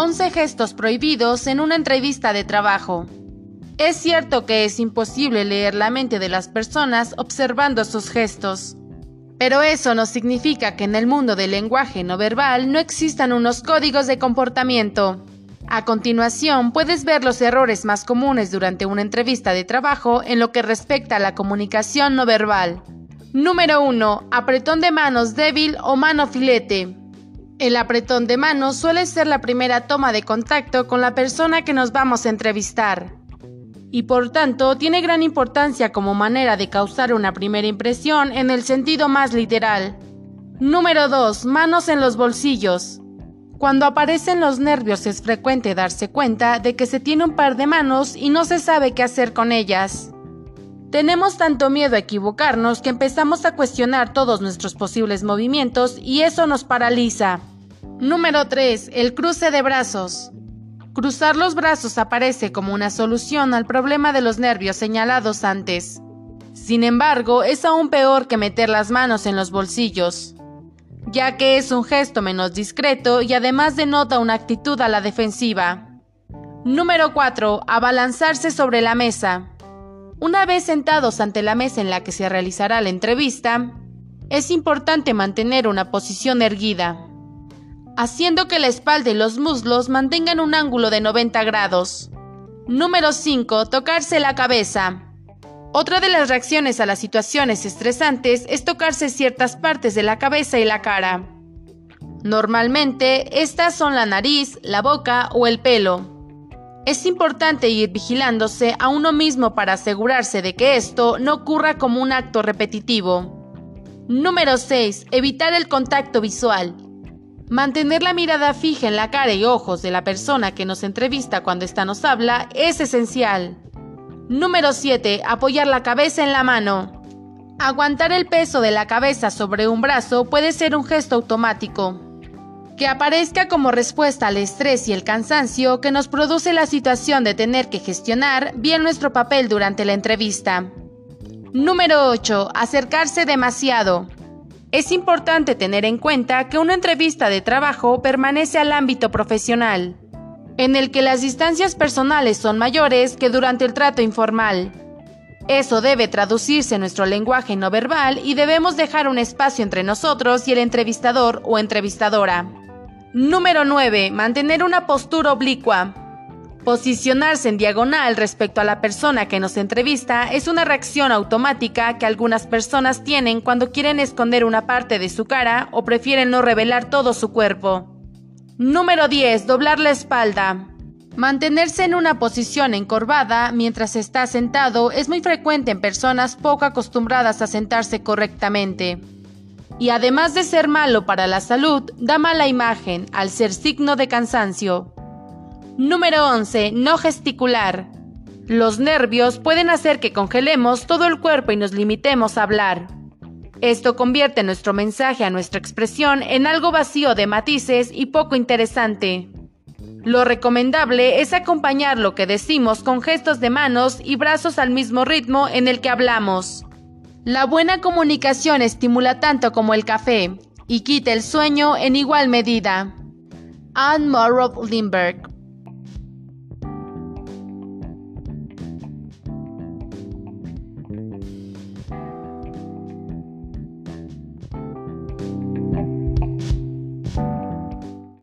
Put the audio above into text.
11 gestos prohibidos en una entrevista de trabajo. Es cierto que es imposible leer la mente de las personas observando sus gestos, pero eso no significa que en el mundo del lenguaje no verbal no existan unos códigos de comportamiento. A continuación, puedes ver los errores más comunes durante una entrevista de trabajo en lo que respecta a la comunicación no verbal. Número 1. Apretón de manos débil o mano filete. El apretón de manos suele ser la primera toma de contacto con la persona que nos vamos a entrevistar y por tanto tiene gran importancia como manera de causar una primera impresión en el sentido más literal. Número 2. Manos en los bolsillos. Cuando aparecen los nervios es frecuente darse cuenta de que se tiene un par de manos y no se sabe qué hacer con ellas. Tenemos tanto miedo a equivocarnos que empezamos a cuestionar todos nuestros posibles movimientos y eso nos paraliza. Número 3. El cruce de brazos. Cruzar los brazos aparece como una solución al problema de los nervios señalados antes. Sin embargo, es aún peor que meter las manos en los bolsillos, ya que es un gesto menos discreto y además denota una actitud a la defensiva. Número 4. Abalanzarse sobre la mesa. Una vez sentados ante la mesa en la que se realizará la entrevista, es importante mantener una posición erguida haciendo que la espalda y los muslos mantengan un ángulo de 90 grados. Número 5. Tocarse la cabeza. Otra de las reacciones a las situaciones estresantes es tocarse ciertas partes de la cabeza y la cara. Normalmente, estas son la nariz, la boca o el pelo. Es importante ir vigilándose a uno mismo para asegurarse de que esto no ocurra como un acto repetitivo. Número 6. Evitar el contacto visual. Mantener la mirada fija en la cara y ojos de la persona que nos entrevista cuando ésta nos habla es esencial. Número 7. Apoyar la cabeza en la mano. Aguantar el peso de la cabeza sobre un brazo puede ser un gesto automático, que aparezca como respuesta al estrés y el cansancio que nos produce la situación de tener que gestionar bien nuestro papel durante la entrevista. Número 8. Acercarse demasiado. Es importante tener en cuenta que una entrevista de trabajo permanece al ámbito profesional, en el que las distancias personales son mayores que durante el trato informal. Eso debe traducirse en nuestro lenguaje no verbal y debemos dejar un espacio entre nosotros y el entrevistador o entrevistadora. Número 9. Mantener una postura oblicua. Posicionarse en diagonal respecto a la persona que nos entrevista es una reacción automática que algunas personas tienen cuando quieren esconder una parte de su cara o prefieren no revelar todo su cuerpo. Número 10. Doblar la espalda. Mantenerse en una posición encorvada mientras está sentado es muy frecuente en personas poco acostumbradas a sentarse correctamente. Y además de ser malo para la salud, da mala imagen al ser signo de cansancio. Número 11. No gesticular. Los nervios pueden hacer que congelemos todo el cuerpo y nos limitemos a hablar. Esto convierte nuestro mensaje a nuestra expresión en algo vacío de matices y poco interesante. Lo recomendable es acompañar lo que decimos con gestos de manos y brazos al mismo ritmo en el que hablamos. La buena comunicación estimula tanto como el café y quita el sueño en igual medida. Anne Morrow Lindbergh